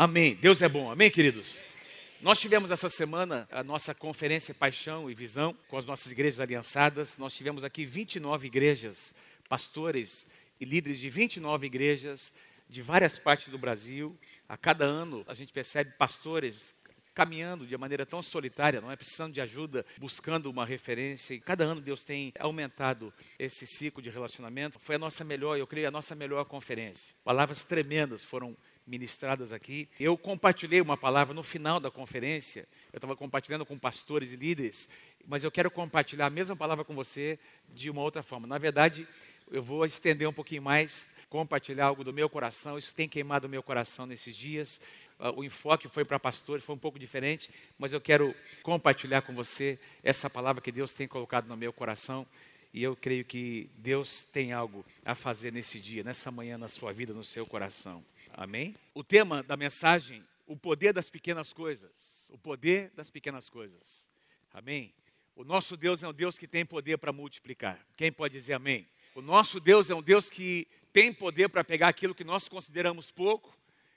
Amém. Deus é bom. Amém, queridos? Nós tivemos essa semana a nossa conferência Paixão e Visão com as nossas igrejas aliançadas. Nós tivemos aqui 29 igrejas, pastores e líderes de 29 igrejas de várias partes do Brasil. A cada ano a gente percebe pastores caminhando de maneira tão solitária, não é precisando de ajuda, buscando uma referência. E cada ano Deus tem aumentado esse ciclo de relacionamento. Foi a nossa melhor, eu creio, a nossa melhor conferência. Palavras tremendas foram ministradas aqui. Eu compartilhei uma palavra no final da conferência. Eu estava compartilhando com pastores e líderes, mas eu quero compartilhar a mesma palavra com você de uma outra forma. Na verdade, eu vou estender um pouquinho mais, compartilhar algo do meu coração. Isso tem queimado o meu coração nesses dias. Ah, o enfoque foi para pastores, foi um pouco diferente, mas eu quero compartilhar com você essa palavra que Deus tem colocado no meu coração. E eu creio que Deus tem algo a fazer nesse dia, nessa manhã, na sua vida, no seu coração. Amém? O tema da mensagem, o poder das pequenas coisas. O poder das pequenas coisas. Amém? O nosso Deus é um Deus que tem poder para multiplicar. Quem pode dizer amém? O nosso Deus é um Deus que tem poder para pegar aquilo que nós consideramos pouco,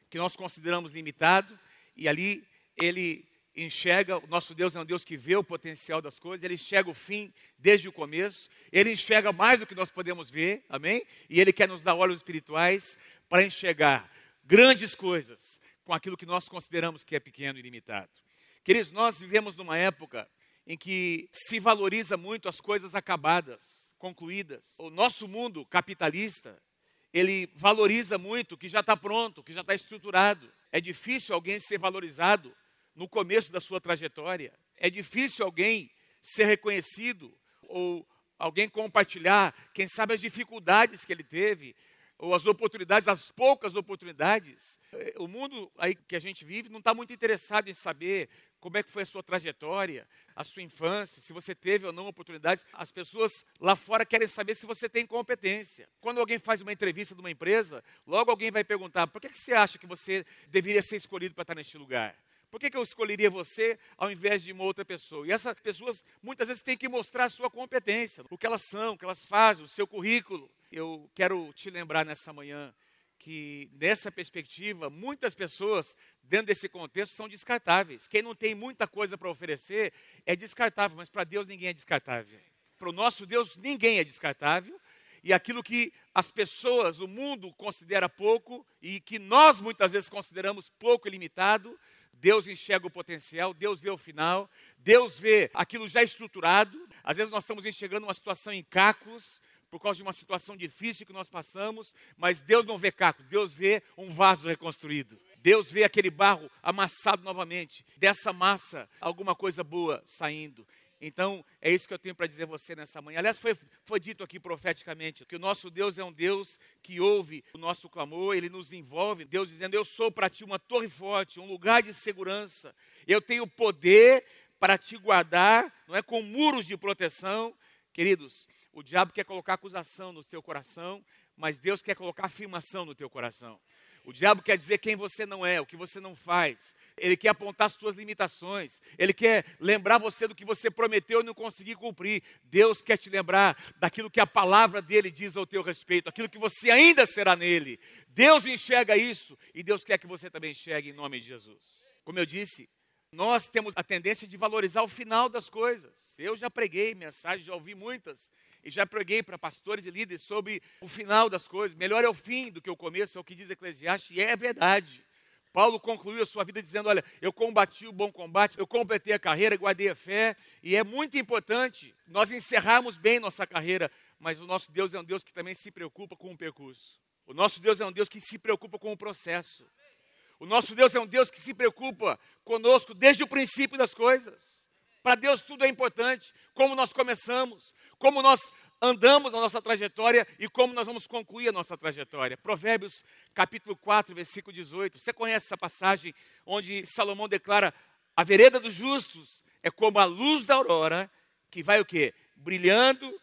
que nós consideramos limitado, e ali ele enxerga, o nosso Deus é um Deus que vê o potencial das coisas, ele enxerga o fim desde o começo, ele enxerga mais do que nós podemos ver, amém? E ele quer nos dar olhos espirituais para enxergar grandes coisas com aquilo que nós consideramos que é pequeno e limitado. Queridos, nós vivemos numa época em que se valoriza muito as coisas acabadas, concluídas. O nosso mundo capitalista, ele valoriza muito o que já está pronto, o que já está estruturado. É difícil alguém ser valorizado no começo da sua trajetória. É difícil alguém ser reconhecido ou alguém compartilhar, quem sabe, as dificuldades que ele teve, ou as oportunidades, as poucas oportunidades. O mundo aí que a gente vive não está muito interessado em saber como é que foi a sua trajetória, a sua infância, se você teve ou não oportunidades. As pessoas lá fora querem saber se você tem competência. Quando alguém faz uma entrevista de uma empresa, logo alguém vai perguntar: por que, que você acha que você deveria ser escolhido para estar neste lugar? Por que, que eu escolheria você ao invés de uma outra pessoa? E essas pessoas muitas vezes têm que mostrar a sua competência, o que elas são, o que elas fazem, o seu currículo. Eu quero te lembrar nessa manhã que, nessa perspectiva, muitas pessoas, dentro desse contexto, são descartáveis. Quem não tem muita coisa para oferecer é descartável, mas para Deus ninguém é descartável. Para o nosso Deus ninguém é descartável. E aquilo que as pessoas, o mundo considera pouco e que nós muitas vezes consideramos pouco e limitado, Deus enxerga o potencial, Deus vê o final, Deus vê aquilo já estruturado. Às vezes nós estamos enxergando uma situação em cacos, por causa de uma situação difícil que nós passamos, mas Deus não vê cacos, Deus vê um vaso reconstruído. Deus vê aquele barro amassado novamente, dessa massa alguma coisa boa saindo. Então, é isso que eu tenho para dizer a você nessa manhã. Aliás, foi, foi dito aqui profeticamente que o nosso Deus é um Deus que ouve o nosso clamor, ele nos envolve. Deus dizendo: Eu sou para ti uma torre forte, um lugar de segurança. Eu tenho poder para te guardar, não é com muros de proteção. Queridos, o diabo quer colocar acusação no seu coração, mas Deus quer colocar afirmação no teu coração. O diabo quer dizer quem você não é, o que você não faz. Ele quer apontar as suas limitações. Ele quer lembrar você do que você prometeu e não conseguiu cumprir. Deus quer te lembrar daquilo que a palavra dele diz ao teu respeito, aquilo que você ainda será nele. Deus enxerga isso e Deus quer que você também enxergue em nome de Jesus. Como eu disse, nós temos a tendência de valorizar o final das coisas. Eu já preguei mensagens, já ouvi muitas e já preguei para pastores e líderes sobre o final das coisas. Melhor é o fim do que o começo, é o que diz Eclesiastes, e é verdade. Paulo concluiu a sua vida dizendo: Olha, eu combati o bom combate, eu completei a carreira, guardei a fé, e é muito importante nós encerrarmos bem nossa carreira, mas o nosso Deus é um Deus que também se preocupa com o percurso. O nosso Deus é um Deus que se preocupa com o processo. O nosso Deus é um Deus que se preocupa conosco desde o princípio das coisas. Para Deus tudo é importante. Como nós começamos, como nós andamos na nossa trajetória e como nós vamos concluir a nossa trajetória. Provérbios capítulo 4, versículo 18. Você conhece essa passagem onde Salomão declara: "A vereda dos justos é como a luz da aurora, que vai o quê? Brilhando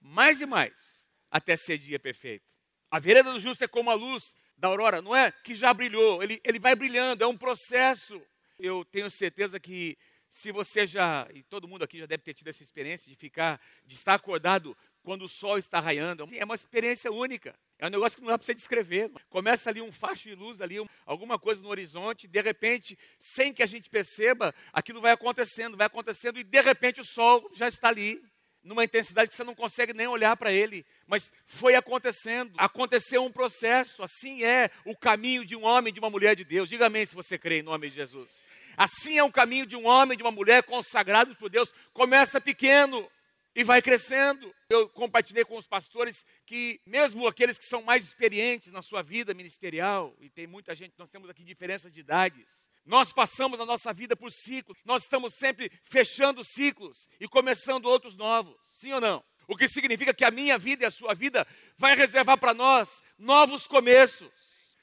mais e mais até ser dia perfeito. A vereda dos justos é como a luz da aurora, não é que já brilhou, ele, ele vai brilhando, é um processo. Eu tenho certeza que se você já, e todo mundo aqui já deve ter tido essa experiência de ficar, de estar acordado quando o sol está raiando. É uma experiência única. É um negócio que não dá para você descrever. Começa ali um facho de luz, ali alguma coisa no horizonte, de repente, sem que a gente perceba, aquilo vai acontecendo, vai acontecendo, e de repente o sol já está ali, numa intensidade que você não consegue nem olhar para ele. Mas foi acontecendo, aconteceu um processo, assim é o caminho de um homem, de uma mulher de Deus. Diga amém se você crê em nome de Jesus. Assim é o caminho de um homem, de uma mulher consagrados por Deus. Começa pequeno, e vai crescendo. Eu compartilhei com os pastores que, mesmo aqueles que são mais experientes na sua vida ministerial, e tem muita gente, nós temos aqui diferenças de idades, nós passamos a nossa vida por ciclos, nós estamos sempre fechando ciclos e começando outros novos, sim ou não? O que significa que a minha vida e a sua vida vai reservar para nós novos começos.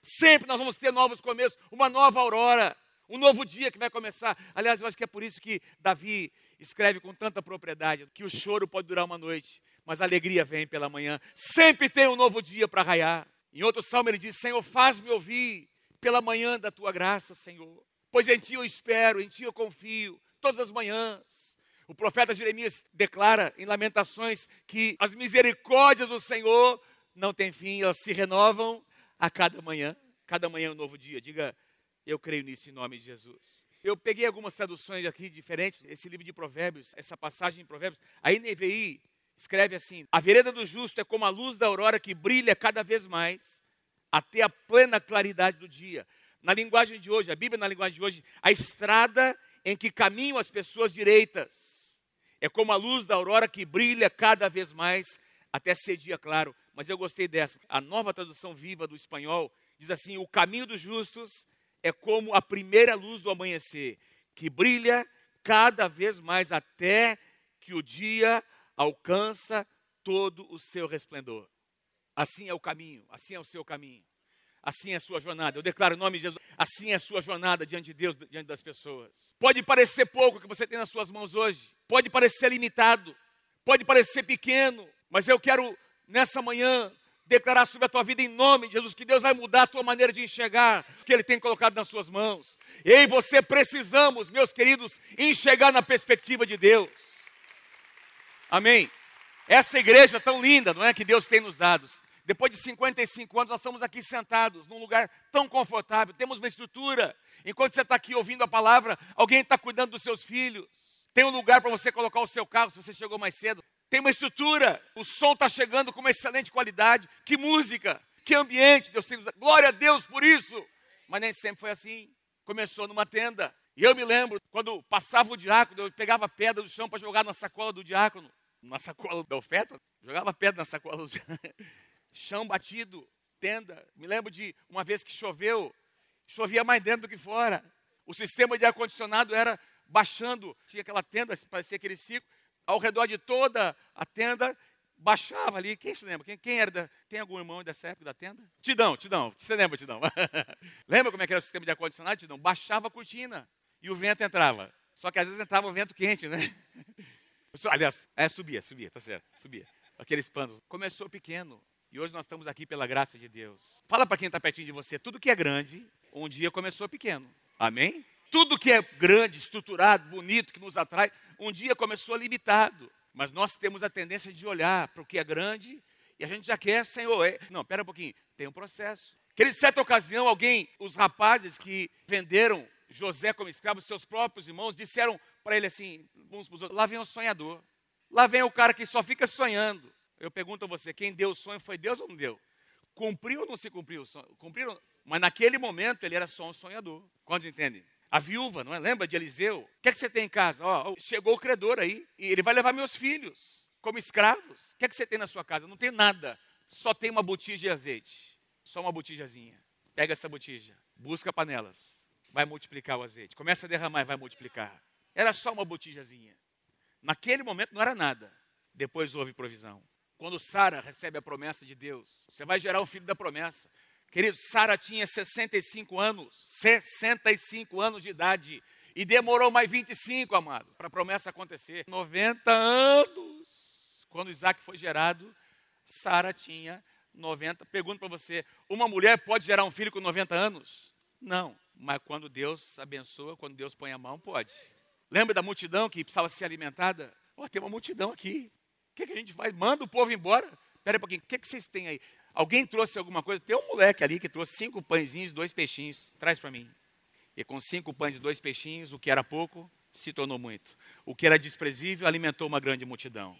Sempre nós vamos ter novos começos, uma nova aurora, um novo dia que vai começar. Aliás, eu acho que é por isso que Davi escreve com tanta propriedade que o choro pode durar uma noite, mas a alegria vem pela manhã. Sempre tem um novo dia para raiar. Em outro salmo ele diz: Senhor, faz-me ouvir pela manhã da tua graça, Senhor. Pois em ti eu espero, em ti eu confio, todas as manhãs. O profeta Jeremias declara em Lamentações que as misericórdias do Senhor não têm fim, elas se renovam a cada manhã. Cada manhã é um novo dia. Diga, eu creio nisso em nome de Jesus. Eu peguei algumas traduções aqui diferentes, esse livro de Provérbios, essa passagem em Provérbios. A NVI escreve assim: A vereda do justo é como a luz da aurora que brilha cada vez mais até a plena claridade do dia. Na linguagem de hoje, a Bíblia na linguagem de hoje, a estrada em que caminham as pessoas direitas é como a luz da aurora que brilha cada vez mais até ser dia claro. Mas eu gostei dessa. A nova tradução viva do espanhol diz assim: O caminho dos justos é como a primeira luz do amanhecer, que brilha cada vez mais até que o dia alcança todo o seu resplendor. Assim é o caminho, assim é o seu caminho. Assim é a sua jornada. Eu declaro em nome de Jesus, assim é a sua jornada diante de Deus, diante das pessoas. Pode parecer pouco que você tem nas suas mãos hoje, pode parecer limitado, pode parecer pequeno, mas eu quero nessa manhã declarar sobre a tua vida em nome de Jesus, que Deus vai mudar a tua maneira de enxergar o que Ele tem colocado nas suas mãos. Eu e você precisamos, meus queridos, enxergar na perspectiva de Deus. Amém. Essa igreja tão linda, não é, que Deus tem nos dado. Depois de 55 anos, nós estamos aqui sentados num lugar tão confortável, temos uma estrutura. Enquanto você está aqui ouvindo a palavra, alguém está cuidando dos seus filhos. Tem um lugar para você colocar o seu carro se você chegou mais cedo tem uma estrutura, o som está chegando com uma excelente qualidade. Que música, que ambiente, Deus tem. Glória a Deus por isso. Mas nem sempre foi assim. Começou numa tenda. E eu me lembro, quando passava o diácono, eu pegava pedra do chão para jogar na sacola do diácono. Na sacola da oferta, jogava pedra na sacola do chão batido, tenda. Me lembro de uma vez que choveu, chovia mais dentro do que fora. O sistema de ar-condicionado era baixando, tinha aquela tenda, parecia aquele ciclo, ao redor de toda a tenda, baixava ali. Quem se lembra? Quem, quem era da, tem algum irmão dessa época da tenda? Tidão, Tidão. Você lembra, Tidão? lembra como é que era o sistema de ar-condicionado, Tidão? Baixava a cortina e o vento entrava. Só que às vezes entrava o vento quente, né? Aliás, é, subia, subia, tá certo, subia. Aqueles panos. Começou pequeno. E hoje nós estamos aqui pela graça de Deus. Fala para quem está pertinho de você, tudo que é grande, um dia começou pequeno. Amém? Tudo que é grande, estruturado, bonito, que nos atrai, um dia começou limitado. Mas nós temos a tendência de olhar para o que é grande e a gente já quer, Senhor. É... Não, espera um pouquinho, tem um processo. Aquele certa ocasião, alguém, os rapazes que venderam José como escravo, seus próprios irmãos, disseram para ele assim, uns para os outros, lá vem o sonhador. Lá vem o cara que só fica sonhando. Eu pergunto a você, quem deu o sonho foi Deus ou não deu? Cumpriu ou não se cumpriu? Cumpriram? Mas naquele momento ele era só um sonhador. Quantos entendem? A viúva, não é? Lembra de Eliseu? O que é que você tem em casa? Ó, chegou o credor aí e ele vai levar meus filhos como escravos. O que é que você tem na sua casa? Não tem nada. Só tem uma botija de azeite. Só uma botijazinha. Pega essa botija, busca panelas, vai multiplicar o azeite. Começa a derramar e vai multiplicar. Era só uma botijazinha. Naquele momento não era nada. Depois houve provisão. Quando Sara recebe a promessa de Deus, você vai gerar o filho da promessa. Querido, Sara tinha 65 anos, 65 anos de idade. E demorou mais 25, amado, para a promessa acontecer. 90 anos. Quando Isaac foi gerado, Sara tinha 90. Pergunto para você: uma mulher pode gerar um filho com 90 anos? Não. Mas quando Deus abençoa, quando Deus põe a mão, pode. Lembra da multidão que precisava ser alimentada? Oh, tem uma multidão aqui. que, que a gente faz? Manda o povo embora? Espera um pouquinho, o que, que vocês têm aí? Alguém trouxe alguma coisa? Tem um moleque ali que trouxe cinco pãezinhos, dois peixinhos. Traz para mim. E com cinco pães e dois peixinhos, o que era pouco se tornou muito. O que era desprezível alimentou uma grande multidão.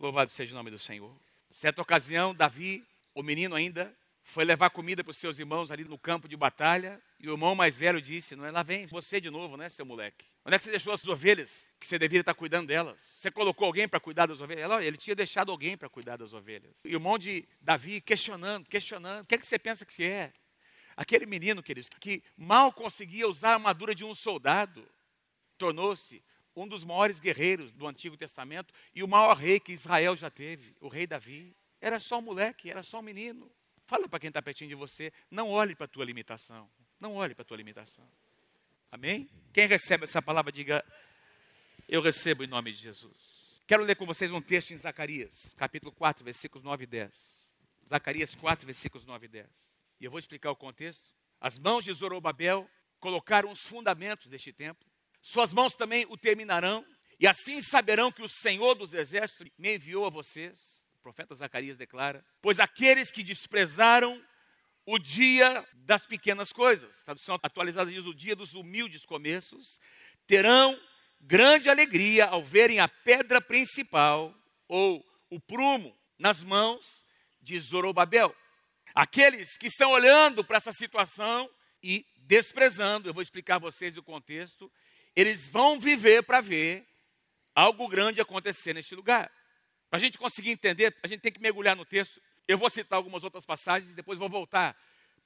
Louvado seja o nome do Senhor. Certa ocasião, Davi, o menino ainda, foi levar comida para os seus irmãos ali no campo de batalha. E o irmão mais velho disse: Não é lá vem você de novo, né, seu moleque? Onde é que você deixou as ovelhas? Que você deveria estar cuidando delas. Você colocou alguém para cuidar das ovelhas? Ela, ele tinha deixado alguém para cuidar das ovelhas. E o irmão de Davi questionando, questionando: O que, é que você pensa que é? Aquele menino, queridos, que mal conseguia usar a armadura de um soldado, tornou-se um dos maiores guerreiros do Antigo Testamento e o maior rei que Israel já teve, o rei Davi. Era só um moleque, era só um menino. Fala para quem está pertinho de você, não olhe para a tua limitação. Não olhe para a tua limitação. Amém? Quem recebe essa palavra, diga, eu recebo em nome de Jesus. Quero ler com vocês um texto em Zacarias, capítulo 4, versículos 9 e 10. Zacarias 4, versículos 9 e 10. E eu vou explicar o contexto. As mãos de Zorobabel colocaram os fundamentos deste templo. Suas mãos também o terminarão. E assim saberão que o Senhor dos Exércitos me enviou a vocês. O profeta Zacarias declara: Pois aqueles que desprezaram o dia das pequenas coisas, tradução atualizada diz o dia dos humildes começos, terão grande alegria ao verem a pedra principal ou o prumo nas mãos de Zorobabel. Aqueles que estão olhando para essa situação e desprezando, eu vou explicar a vocês o contexto, eles vão viver para ver algo grande acontecer neste lugar. Para a gente conseguir entender, a gente tem que mergulhar no texto. Eu vou citar algumas outras passagens, depois vou voltar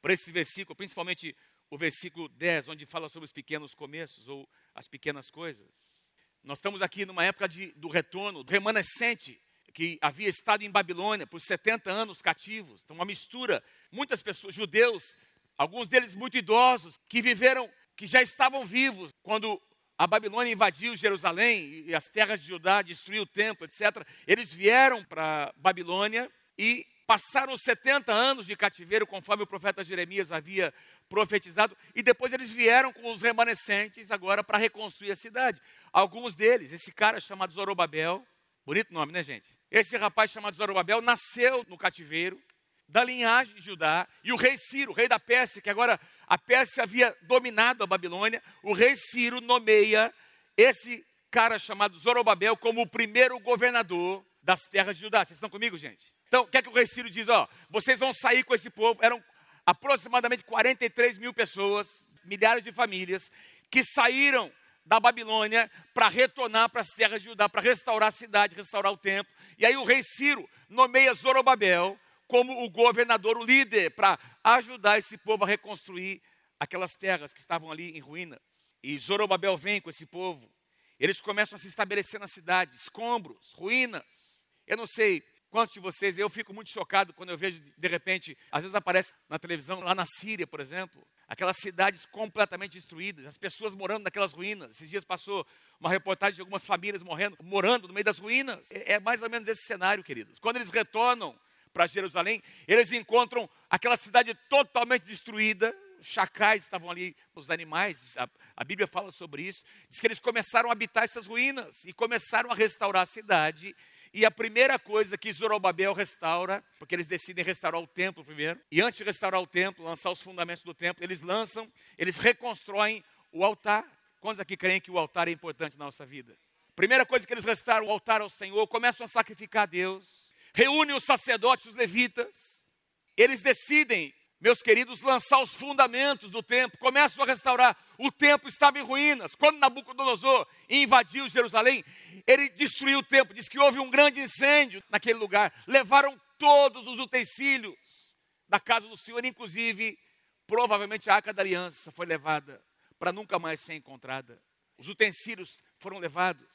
para esse versículo, principalmente o versículo 10, onde fala sobre os pequenos começos ou as pequenas coisas. Nós estamos aqui numa época de, do retorno, do remanescente que havia estado em Babilônia por 70 anos cativos. Então, uma mistura. Muitas pessoas, judeus, alguns deles muito idosos, que viveram, que já estavam vivos quando a Babilônia invadiu Jerusalém e as terras de Judá, destruiu o templo, etc. Eles vieram para Babilônia e passaram 70 anos de cativeiro, conforme o profeta Jeremias havia profetizado, e depois eles vieram com os remanescentes agora para reconstruir a cidade. Alguns deles, esse cara chamado Zorobabel, bonito nome, né, gente? Esse rapaz chamado Zorobabel nasceu no cativeiro, da linhagem de Judá, e o rei Ciro, rei da Pérsia, que agora a Pérsia havia dominado a Babilônia, o rei Ciro nomeia esse cara chamado Zorobabel como o primeiro governador das terras de Judá. Vocês estão comigo, gente? Então, o que é que o rei Ciro diz? Ó, vocês vão sair com esse povo, eram aproximadamente 43 mil pessoas, milhares de famílias, que saíram da Babilônia para retornar para as terras de Judá, para restaurar a cidade, restaurar o templo. E aí o rei Ciro nomeia Zorobabel como o governador, o líder, para ajudar esse povo a reconstruir aquelas terras que estavam ali em ruínas. E Zorobabel vem com esse povo. Eles começam a se estabelecer na cidade, escombros, ruínas. Eu não sei quantos de vocês, eu fico muito chocado quando eu vejo, de repente, às vezes aparece na televisão, lá na Síria, por exemplo, aquelas cidades completamente destruídas, as pessoas morando naquelas ruínas. Esses dias passou uma reportagem de algumas famílias morrendo, morando no meio das ruínas. É, é mais ou menos esse cenário, queridos. Quando eles retornam para Jerusalém, eles encontram aquela cidade totalmente destruída. Os chacais estavam ali, os animais, a, a Bíblia fala sobre isso. Diz que eles começaram a habitar essas ruínas e começaram a restaurar a cidade e a primeira coisa que Zorobabel restaura, porque eles decidem restaurar o templo primeiro, e antes de restaurar o templo, lançar os fundamentos do templo, eles lançam, eles reconstroem o altar. Quantos aqui creem que o altar é importante na nossa vida? Primeira coisa que eles restauram o altar ao Senhor, começam a sacrificar a Deus, reúnem os sacerdotes, os levitas, eles decidem meus queridos, lançar os fundamentos do templo, começam a restaurar. O templo estava em ruínas. Quando Nabucodonosor invadiu Jerusalém, ele destruiu o templo. Diz que houve um grande incêndio naquele lugar. Levaram todos os utensílios da casa do Senhor, inclusive, provavelmente a arca da aliança foi levada para nunca mais ser encontrada. Os utensílios foram levados.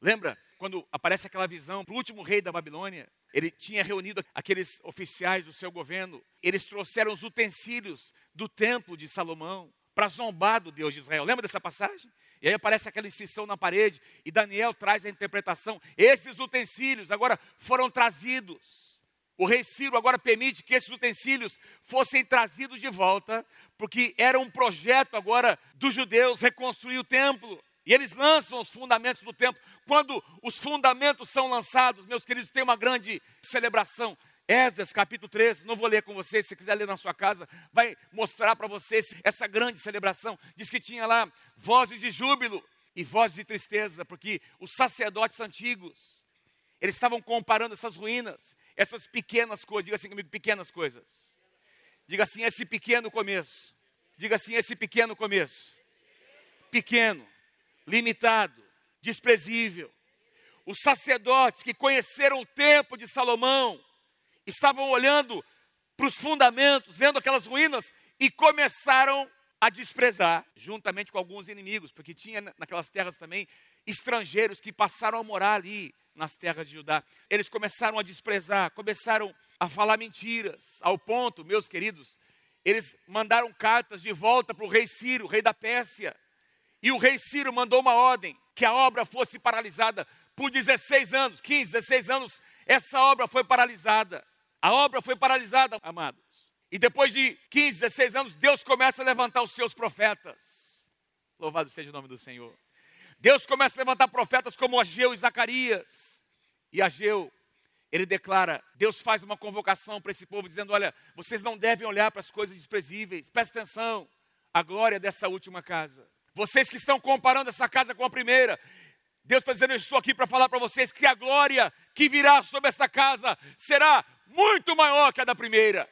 Lembra quando aparece aquela visão para o último rei da Babilônia? Ele tinha reunido aqueles oficiais do seu governo. Eles trouxeram os utensílios do templo de Salomão para zombar do Deus de Israel. Lembra dessa passagem? E aí aparece aquela inscrição na parede e Daniel traz a interpretação. Esses utensílios agora foram trazidos. O rei Ciro agora permite que esses utensílios fossem trazidos de volta, porque era um projeto agora dos judeus reconstruir o templo. E eles lançam os fundamentos do templo. Quando os fundamentos são lançados, meus queridos, tem uma grande celebração. Esdras, capítulo 13, não vou ler com vocês, se quiser ler na sua casa, vai mostrar para vocês essa grande celebração. Diz que tinha lá vozes de júbilo e vozes de tristeza, porque os sacerdotes antigos, eles estavam comparando essas ruínas, essas pequenas coisas, diga assim comigo, pequenas coisas. Diga assim, esse pequeno começo. Diga assim, esse pequeno começo. Pequeno, limitado, desprezível. Os sacerdotes que conheceram o tempo de Salomão, estavam olhando para os fundamentos, vendo aquelas ruínas e começaram a desprezar, juntamente com alguns inimigos, porque tinha naquelas terras também estrangeiros que passaram a morar ali nas terras de Judá. Eles começaram a desprezar, começaram a falar mentiras, ao ponto, meus queridos, eles mandaram cartas de volta para o rei Ciro, rei da Pérsia. E o rei Ciro mandou uma ordem que a obra fosse paralisada por 16 anos, 15, 16 anos, essa obra foi paralisada. A obra foi paralisada, amados. E depois de 15, 16 anos, Deus começa a levantar os seus profetas. Louvado seja o nome do Senhor. Deus começa a levantar profetas como Ageu e Zacarias. E Ageu, ele declara, Deus faz uma convocação para esse povo, dizendo: Olha, vocês não devem olhar para as coisas desprezíveis, presta atenção, a glória dessa última casa. Vocês que estão comparando essa casa com a primeira, Deus está dizendo: Eu estou aqui para falar para vocês que a glória que virá sobre esta casa será muito maior que a da primeira.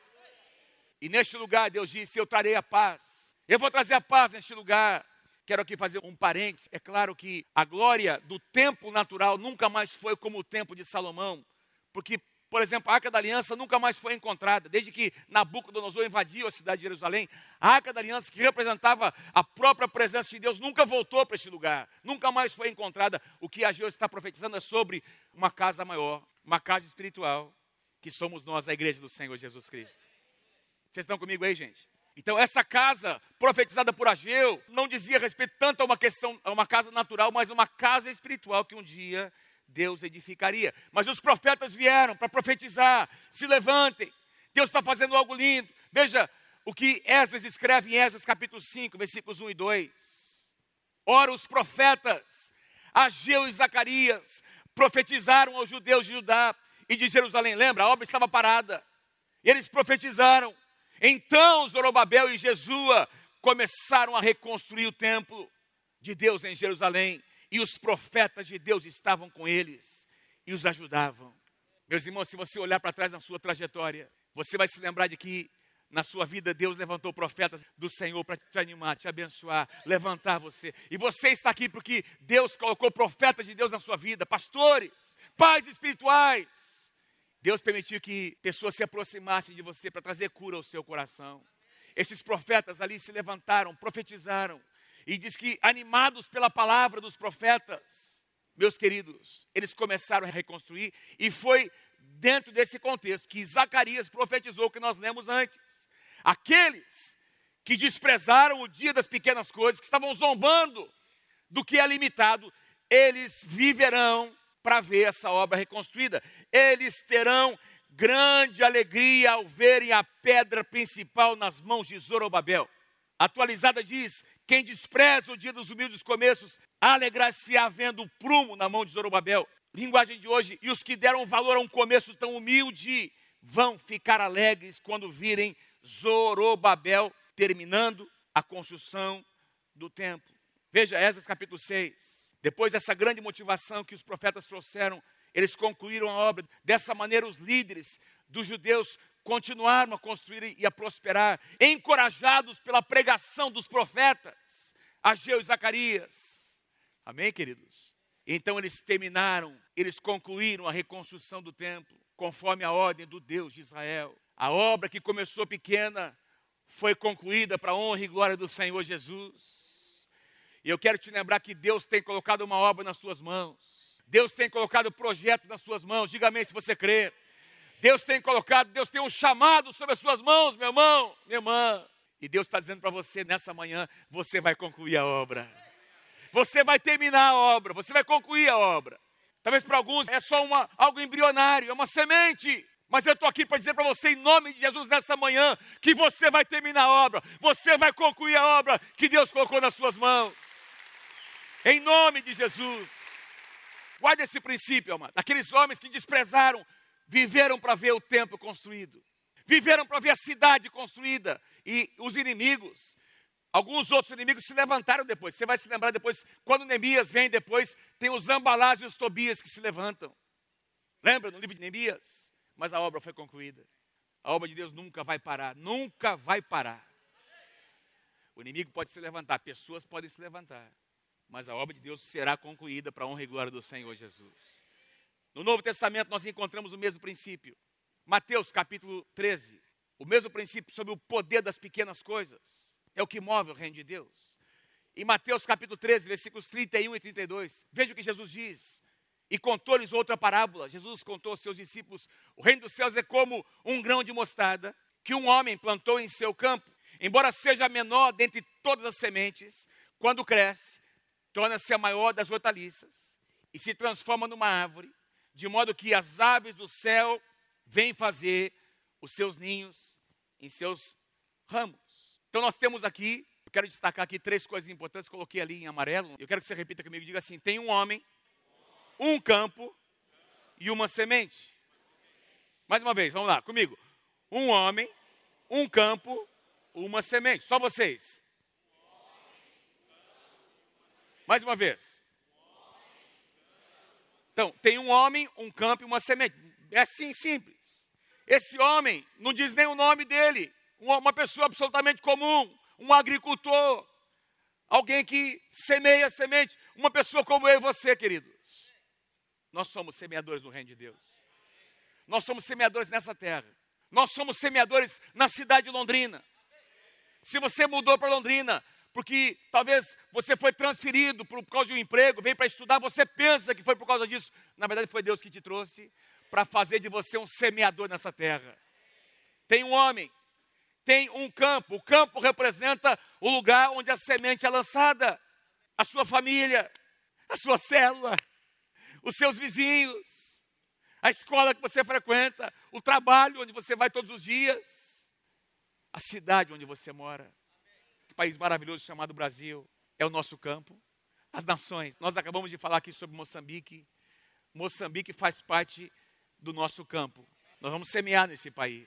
E neste lugar, Deus disse: Eu trarei a paz. Eu vou trazer a paz neste lugar. Quero aqui fazer um parênteses. É claro que a glória do templo natural nunca mais foi como o templo de Salomão, porque, por exemplo, a Arca da Aliança nunca mais foi encontrada. Desde que Nabucodonosor invadiu a cidade de Jerusalém, a Arca da Aliança, que representava a própria presença de Deus, nunca voltou para este lugar. Nunca mais foi encontrada. O que Ageu está profetizando é sobre uma casa maior, uma casa espiritual, que somos nós, a igreja do Senhor Jesus Cristo. Vocês estão comigo aí, gente? Então, essa casa profetizada por Ageu não dizia respeito tanto a uma questão, a uma casa natural, mas uma casa espiritual que um dia Deus edificaria. Mas os profetas vieram para profetizar: se levantem, Deus está fazendo algo lindo. Veja o que Esdras escreve em Esdras capítulo 5, versículos 1 e 2. Ora, os profetas, Ageu e Zacarias, profetizaram aos judeus de Judá e de Jerusalém. Lembra? A obra estava parada. E eles profetizaram. Então Zorobabel e Jesua começaram a reconstruir o templo de Deus em Jerusalém. E os profetas de Deus estavam com eles e os ajudavam. Meus irmãos, se você olhar para trás na sua trajetória, você vai se lembrar de que na sua vida Deus levantou profetas do Senhor para te animar, te abençoar, levantar você. E você está aqui porque Deus colocou profetas de Deus na sua vida, pastores, pais espirituais Deus permitiu que pessoas se aproximassem de você para trazer cura ao seu coração. Esses profetas ali se levantaram, profetizaram, e diz que, animados pela palavra dos profetas, meus queridos, eles começaram a reconstruir, e foi dentro desse contexto que Zacarias profetizou que nós lemos antes. Aqueles que desprezaram o dia das pequenas coisas, que estavam zombando do que é limitado, eles viverão para ver essa obra reconstruída. Eles terão grande alegria ao verem a pedra principal nas mãos de Zorobabel. Atualizada diz: quem despreza o dia dos humildes começos, alegrar-se-á vendo o prumo na mão de Zorobabel. Linguagem de hoje, e os que deram valor a um começo tão humilde vão ficar alegres quando virem Zorobabel terminando a construção do templo. Veja Esdras capítulo 6. Depois dessa grande motivação que os profetas trouxeram, eles concluíram a obra. Dessa maneira, os líderes dos judeus continuaram a construir e a prosperar, encorajados pela pregação dos profetas, Ageu e Zacarias. Amém, queridos? Então eles terminaram, eles concluíram a reconstrução do templo, conforme a ordem do Deus de Israel. A obra que começou pequena foi concluída para a honra e glória do Senhor Jesus. E eu quero te lembrar que Deus tem colocado uma obra nas tuas mãos. Deus tem colocado projeto nas tuas mãos. Diga amém se você crê. Deus tem colocado, Deus tem um chamado sobre as suas mãos, meu irmão, minha irmã. E Deus está dizendo para você nessa manhã: você vai concluir a obra. Você vai terminar a obra, você vai concluir a obra. Talvez para alguns é só uma, algo embrionário, é uma semente. Mas eu estou aqui para dizer para você, em nome de Jesus, nessa manhã, que você vai terminar a obra, você vai concluir a obra que Deus colocou nas suas mãos. Em nome de Jesus. Guarde esse princípio, amado. Aqueles homens que desprezaram, viveram para ver o templo construído. Viveram para ver a cidade construída. E os inimigos, alguns outros inimigos se levantaram depois. Você vai se lembrar depois, quando Neemias vem depois, tem os Ambalás e os Tobias que se levantam. Lembra no livro de Neemias? Mas a obra foi concluída. A obra de Deus nunca vai parar, nunca vai parar. O inimigo pode se levantar, pessoas podem se levantar, mas a obra de Deus será concluída para a honra e glória do Senhor Jesus. No Novo Testamento nós encontramos o mesmo princípio. Mateus capítulo 13, o mesmo princípio sobre o poder das pequenas coisas. É o que move o reino de Deus. Em Mateus capítulo 13, versículos 31 e 32, veja o que Jesus diz. E contou-lhes outra parábola. Jesus contou aos seus discípulos: O reino dos céus é como um grão de mostarda que um homem plantou em seu campo embora seja menor dentre todas as sementes, quando cresce, torna-se a maior das hortaliças e se transforma numa árvore, de modo que as aves do céu vêm fazer os seus ninhos em seus ramos. Então nós temos aqui, eu quero destacar aqui três coisas importantes, coloquei ali em amarelo. Eu quero que você repita comigo, diga assim: tem um homem, um campo e uma semente. Mais uma vez, vamos lá, comigo. Um homem, um campo uma semente. Só vocês. Mais uma vez. Então, tem um homem, um campo e uma semente. É assim simples. Esse homem não diz nem o nome dele. Uma pessoa absolutamente comum, um agricultor, alguém que semeia semente, uma pessoa como eu e você, queridos. Nós somos semeadores do reino de Deus. Nós somos semeadores nessa terra. Nós somos semeadores na cidade de Londrina. Se você mudou para Londrina, porque talvez você foi transferido por causa de um emprego, veio para estudar, você pensa que foi por causa disso. Na verdade, foi Deus que te trouxe para fazer de você um semeador nessa terra. Tem um homem, tem um campo. O campo representa o lugar onde a semente é lançada. A sua família, a sua célula, os seus vizinhos, a escola que você frequenta, o trabalho onde você vai todos os dias a cidade onde você mora. Esse país maravilhoso chamado Brasil é o nosso campo. As nações, nós acabamos de falar aqui sobre Moçambique. Moçambique faz parte do nosso campo. Nós vamos semear nesse país.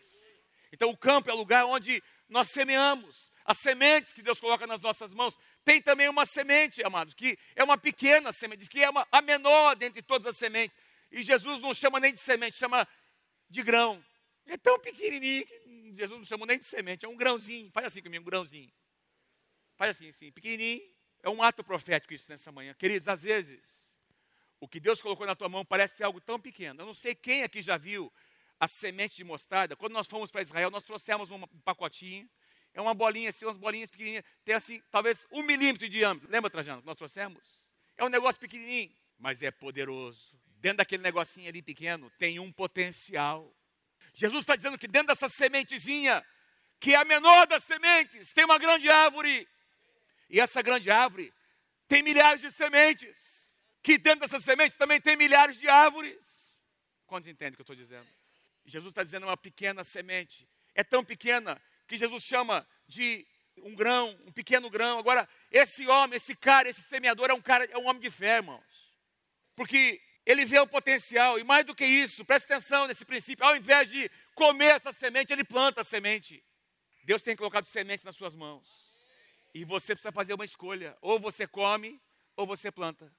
Então, o campo é o lugar onde nós semeamos as sementes que Deus coloca nas nossas mãos. Tem também uma semente, amados, que é uma pequena semente, que é uma, a menor dentre todas as sementes. E Jesus não chama nem de semente, chama de grão. É tão pequenininho que Jesus não chamou nem de semente, é um grãozinho. Faz assim comigo, um grãozinho. Faz assim, assim, pequenininho. É um ato profético isso nessa manhã. Queridos, às vezes, o que Deus colocou na tua mão parece algo tão pequeno. Eu não sei quem aqui já viu a semente de mostarda. Quando nós fomos para Israel, nós trouxemos um pacotinho. É uma bolinha assim, umas bolinhas pequenininhas. Tem assim, talvez um milímetro de diâmetro. Lembra, Trajano, que nós trouxemos? É um negócio pequenininho, mas é poderoso. Dentro daquele negocinho ali pequeno, tem um potencial. Jesus está dizendo que dentro dessa sementezinha, que é a menor das sementes, tem uma grande árvore. E essa grande árvore tem milhares de sementes. Que dentro dessas sementes também tem milhares de árvores. Quantos entendem o que eu estou dizendo? Jesus está dizendo uma pequena semente. É tão pequena que Jesus chama de um grão, um pequeno grão. Agora, esse homem, esse cara, esse semeador é um cara, é um homem de fé, irmãos. Porque ele vê o potencial, e mais do que isso, preste atenção nesse princípio, ao invés de comer essa semente, ele planta a semente. Deus tem colocado sementes nas suas mãos. E você precisa fazer uma escolha. Ou você come, ou você planta.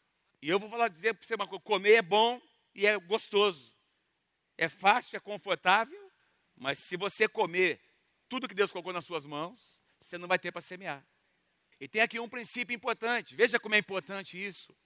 E eu vou falar, dizer para você uma coisa: comer é bom e é gostoso. É fácil, é confortável, mas se você comer tudo que Deus colocou nas suas mãos, você não vai ter para semear. E tem aqui um princípio importante. Veja como é importante isso.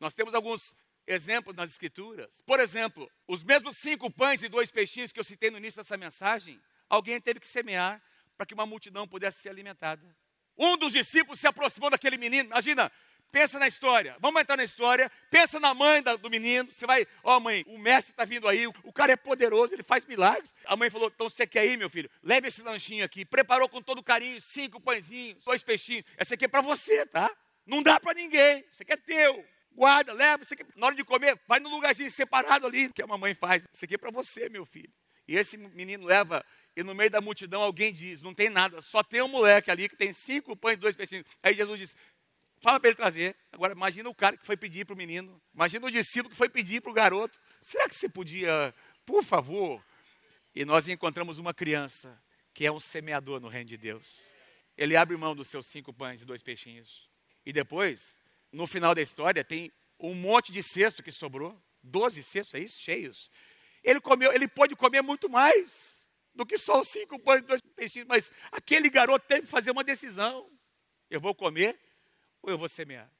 Nós temos alguns exemplos nas Escrituras. Por exemplo, os mesmos cinco pães e dois peixinhos que eu citei no início dessa mensagem, alguém teve que semear para que uma multidão pudesse ser alimentada. Um dos discípulos se aproximou daquele menino. Imagina, pensa na história. Vamos entrar na história. Pensa na mãe do menino. Você vai, ó oh, mãe, o mestre está vindo aí. O cara é poderoso, ele faz milagres. A mãe falou: então você quer ir, meu filho? Leve esse lanchinho aqui. Preparou com todo carinho cinco pãezinhos, dois peixinhos. Essa aqui é para você, tá? Não dá para ninguém. Isso aqui é teu guarda, leva. Isso aqui, na hora de comer, vai no lugarzinho separado ali, que a mamãe faz. Isso aqui é para você, meu filho. E esse menino leva, e no meio da multidão alguém diz: não tem nada, só tem um moleque ali que tem cinco pães e dois peixinhos. Aí Jesus diz: Fala para ele trazer. Agora, imagina o cara que foi pedir para o menino. Imagina o discípulo que foi pedir para o garoto. Será que você podia, por favor? E nós encontramos uma criança que é um semeador no reino de Deus. Ele abre mão dos seus cinco pães e dois peixinhos. E depois, no final da história, tem um monte de cesto que sobrou. Doze cestos, é isso? Cheios. Ele comeu, ele pôde comer muito mais do que só os cinco pães e dois peixinhos. Mas aquele garoto teve que fazer uma decisão. Eu vou comer ou eu vou semear?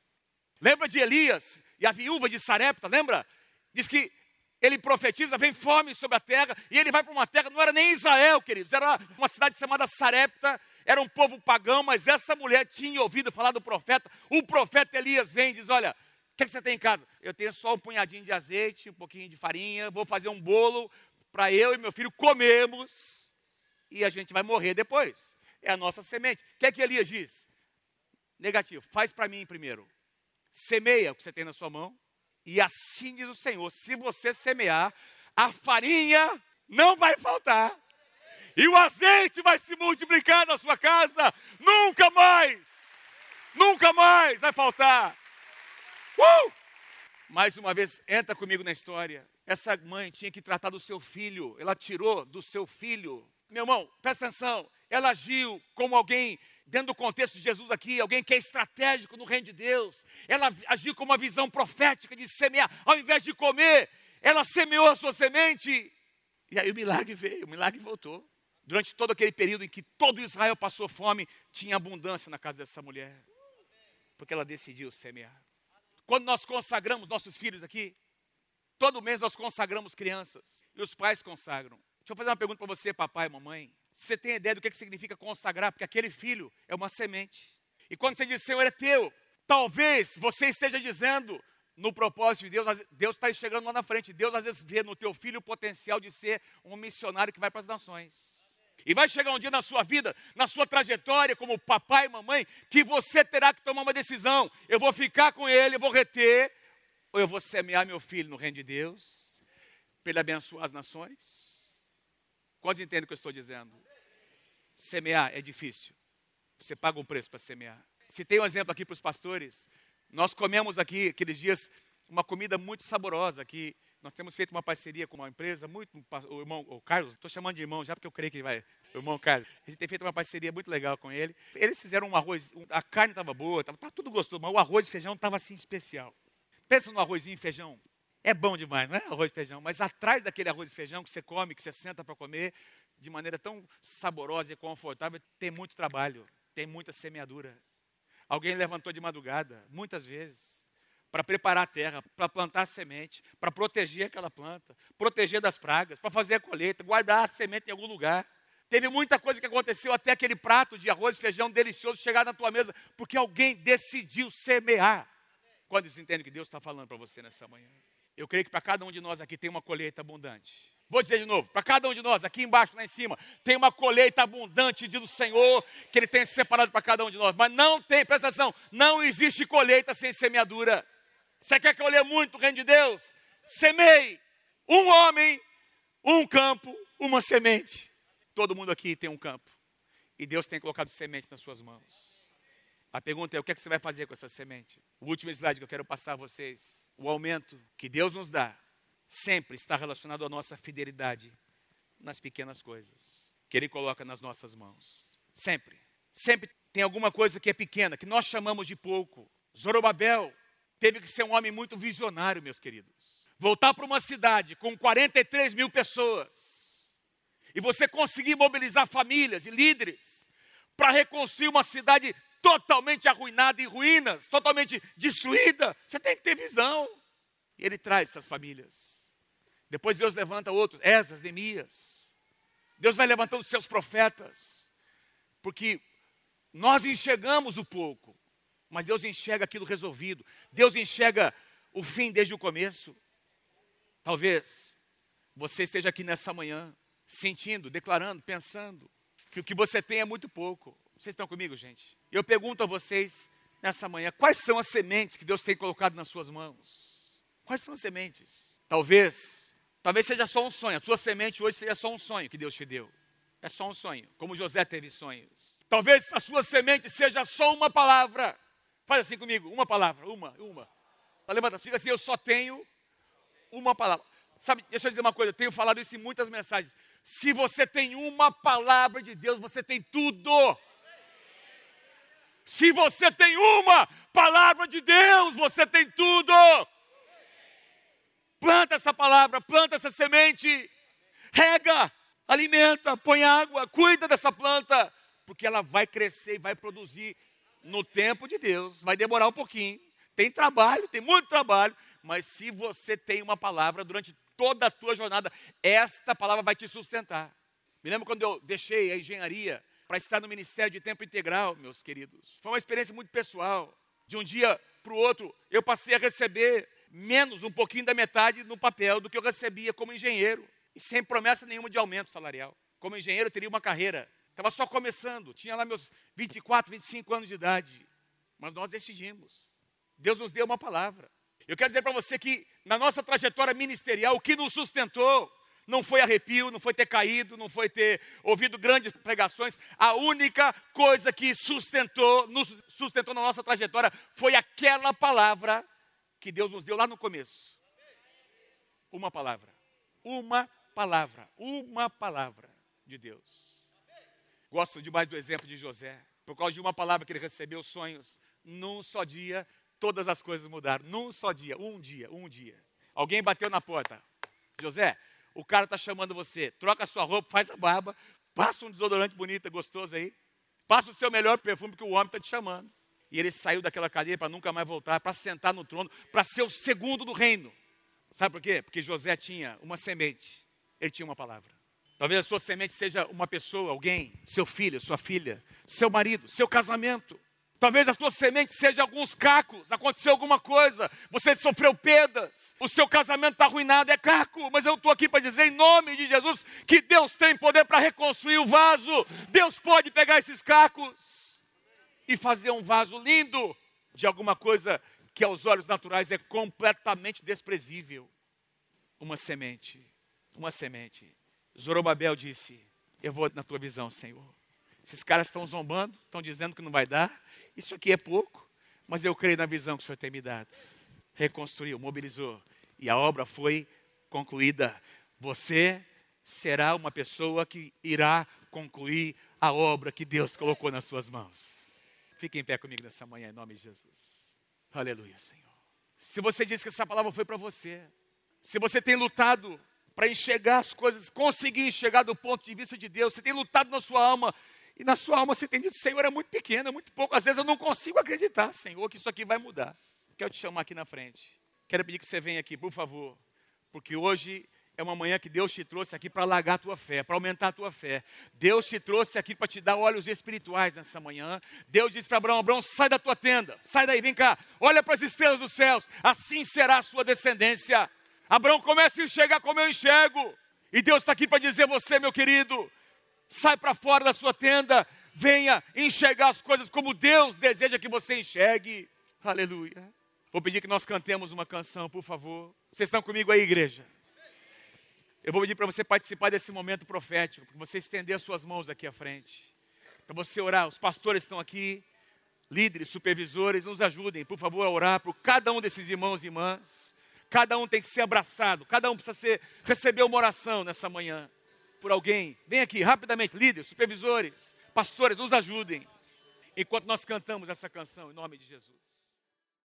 Lembra de Elias e a viúva de Sarepta, lembra? Diz que ele profetiza, vem fome sobre a terra, e ele vai para uma terra, não era nem Israel, queridos, era uma cidade chamada Sarepta, era um povo pagão, mas essa mulher tinha ouvido falar do profeta. O profeta Elias vem e diz: Olha, o que, é que você tem em casa? Eu tenho só um punhadinho de azeite, um pouquinho de farinha, vou fazer um bolo para eu e meu filho comermos, e a gente vai morrer depois. É a nossa semente. O que é que Elias diz? Negativo, faz para mim primeiro. Semeia o que você tem na sua mão, e assim diz o Senhor: se você semear, a farinha não vai faltar, e o azeite vai se multiplicar na sua casa, nunca mais, nunca mais vai faltar. Uh! Mais uma vez, entra comigo na história. Essa mãe tinha que tratar do seu filho, ela tirou do seu filho. Meu irmão, presta atenção, ela agiu como alguém dentro do contexto de Jesus aqui, alguém que é estratégico no reino de Deus. Ela agiu com uma visão profética de semear, ao invés de comer, ela semeou a sua semente. E aí o milagre veio, o milagre voltou. Durante todo aquele período em que todo Israel passou fome, tinha abundância na casa dessa mulher. Porque ela decidiu semear. Quando nós consagramos nossos filhos aqui, todo mês nós consagramos crianças. E os pais consagram. Deixa eu fazer uma pergunta para você, papai e mamãe. Você tem ideia do que significa consagrar? Porque aquele filho é uma semente. E quando você diz, Senhor, é teu, talvez você esteja dizendo, no propósito de Deus, Deus está chegando lá na frente. Deus às vezes vê no teu filho o potencial de ser um missionário que vai para as nações. E vai chegar um dia na sua vida, na sua trajetória como papai e mamãe, que você terá que tomar uma decisão. Eu vou ficar com ele, eu vou reter, ou eu vou semear meu filho no reino de Deus, para ele abençoar as nações. Quantos entendem o que eu estou dizendo? Semear é difícil. Você paga um preço para semear. Se tem um exemplo aqui para os pastores, nós comemos aqui aqueles dias uma comida muito saborosa que nós temos feito uma parceria com uma empresa, muito, o irmão o Carlos, estou chamando de irmão já porque eu creio que ele vai, o irmão Carlos. A gente tem feito uma parceria muito legal com ele. Eles fizeram um arroz, a carne estava boa, estava tá tudo gostoso, mas o arroz e feijão estava assim especial. Pensa no arrozinho e feijão é bom demais, não é arroz e feijão, mas atrás daquele arroz e feijão que você come, que você senta para comer, de maneira tão saborosa e confortável, tem muito trabalho, tem muita semeadura. Alguém levantou de madrugada, muitas vezes, para preparar a terra, para plantar a semente, para proteger aquela planta, proteger das pragas, para fazer a colheita, guardar a semente em algum lugar. Teve muita coisa que aconteceu até aquele prato de arroz e feijão delicioso chegar na tua mesa, porque alguém decidiu semear. Quando você entende que Deus está falando para você nessa manhã? Eu creio que para cada um de nós aqui tem uma colheita abundante. Vou dizer de novo, para cada um de nós, aqui embaixo, lá em cima, tem uma colheita abundante do Senhor, que Ele tem separado para cada um de nós. Mas não tem, presta atenção, não existe colheita sem semeadura. Você quer colher muito o reino de Deus? Semeie. Um homem, um campo, uma semente. Todo mundo aqui tem um campo. E Deus tem colocado semente nas suas mãos. A pergunta é: o que, é que você vai fazer com essa semente? O último slide que eu quero passar a vocês. O aumento que Deus nos dá sempre está relacionado à nossa fidelidade nas pequenas coisas que Ele coloca nas nossas mãos. Sempre. Sempre tem alguma coisa que é pequena, que nós chamamos de pouco. Zorobabel teve que ser um homem muito visionário, meus queridos. Voltar para uma cidade com 43 mil pessoas e você conseguir mobilizar famílias e líderes para reconstruir uma cidade totalmente arruinada em ruínas, totalmente destruída. Você tem que ter visão. E ele traz essas famílias. Depois Deus levanta outros, Esas, Neemias. Deus vai levantando seus profetas. Porque nós enxergamos o pouco, mas Deus enxerga aquilo resolvido. Deus enxerga o fim desde o começo. Talvez você esteja aqui nessa manhã, sentindo, declarando, pensando que o que você tem é muito pouco. Vocês estão comigo, gente? Eu pergunto a vocês nessa manhã: quais são as sementes que Deus tem colocado nas suas mãos? Quais são as sementes? Talvez, talvez seja só um sonho. A sua semente hoje seja só um sonho que Deus te deu. É só um sonho, como José teve sonhos. Talvez a sua semente seja só uma palavra. Faz assim comigo, uma palavra, uma, uma. Tá, levanta, fica assim, eu só tenho uma palavra. Sabe, deixa eu dizer uma coisa, eu tenho falado isso em muitas mensagens. Se você tem uma palavra de Deus, você tem tudo. Se você tem uma palavra de Deus, você tem tudo. Planta essa palavra, planta essa semente, rega, alimenta, põe água, cuida dessa planta, porque ela vai crescer e vai produzir no tempo de Deus. Vai demorar um pouquinho. Tem trabalho, tem muito trabalho, mas se você tem uma palavra durante toda a tua jornada, esta palavra vai te sustentar. Me lembro quando eu deixei a engenharia para estar no ministério de tempo integral, meus queridos. Foi uma experiência muito pessoal. De um dia para o outro, eu passei a receber menos, um pouquinho da metade no papel do que eu recebia como engenheiro. E sem promessa nenhuma de aumento salarial. Como engenheiro, eu teria uma carreira. Estava só começando, tinha lá meus 24, 25 anos de idade. Mas nós decidimos. Deus nos deu uma palavra. Eu quero dizer para você que na nossa trajetória ministerial, o que nos sustentou não foi arrepio, não foi ter caído, não foi ter ouvido grandes pregações. A única coisa que sustentou, nos sustentou na nossa trajetória foi aquela palavra que Deus nos deu lá no começo. Uma palavra. Uma palavra. Uma palavra de Deus. Gosto demais do exemplo de José. Por causa de uma palavra que ele recebeu, sonhos. Num só dia, todas as coisas mudaram. Num só dia, um dia, um dia. Alguém bateu na porta. José, o cara está chamando você, troca a sua roupa, faz a barba, passa um desodorante bonito, gostoso aí, passa o seu melhor perfume que o homem está te chamando. E ele saiu daquela cadeia para nunca mais voltar, para sentar no trono, para ser o segundo do reino. Sabe por quê? Porque José tinha uma semente, ele tinha uma palavra. Talvez a sua semente seja uma pessoa, alguém, seu filho, sua filha, seu marido, seu casamento. Talvez a sua semente seja alguns cacos, aconteceu alguma coisa, você sofreu perdas, o seu casamento está arruinado, é caco, mas eu estou aqui para dizer em nome de Jesus que Deus tem poder para reconstruir o vaso. Deus pode pegar esses cacos e fazer um vaso lindo de alguma coisa que aos olhos naturais é completamente desprezível. Uma semente, uma semente. Zorobabel disse: Eu vou na tua visão, Senhor. Esses caras estão zombando, estão dizendo que não vai dar. Isso aqui é pouco, mas eu creio na visão que o Senhor tem me dado. Reconstruiu, mobilizou. E a obra foi concluída. Você será uma pessoa que irá concluir a obra que Deus colocou nas suas mãos. Fique em pé comigo nessa manhã, em nome de Jesus. Aleluia, Senhor. Se você disse que essa palavra foi para você, se você tem lutado para enxergar as coisas, conseguir enxergar do ponto de vista de Deus, você tem lutado na sua alma e na sua alma você tem dito, Senhor, é muito pequeno, é muito pouco. Às vezes eu não consigo acreditar, Senhor, que isso aqui vai mudar. Quero te chamar aqui na frente. Quero pedir que você venha aqui, por favor. Porque hoje é uma manhã que Deus te trouxe aqui para alagar a tua fé, para aumentar a tua fé. Deus te trouxe aqui para te dar olhos espirituais nessa manhã. Deus disse para Abraão: Abraão, sai da tua tenda, sai daí, vem cá, olha para as estrelas dos céus, assim será a sua descendência. Abraão começa a enxergar como eu enxergo. E Deus está aqui para dizer você, meu querido, sai para fora da sua tenda, venha enxergar as coisas como Deus deseja que você enxergue. Aleluia. Vou pedir que nós cantemos uma canção, por favor. Vocês estão comigo aí, igreja? Eu vou pedir para você participar desse momento profético, para você estender as suas mãos aqui à frente, para você orar. Os pastores estão aqui, líderes, supervisores, nos ajudem, por favor, a orar por cada um desses irmãos e irmãs. Cada um tem que ser abraçado, cada um precisa ser, receber uma oração nessa manhã por alguém. Vem aqui, rapidamente, líderes, supervisores, pastores, nos ajudem. Enquanto nós cantamos essa canção, em nome de Jesus.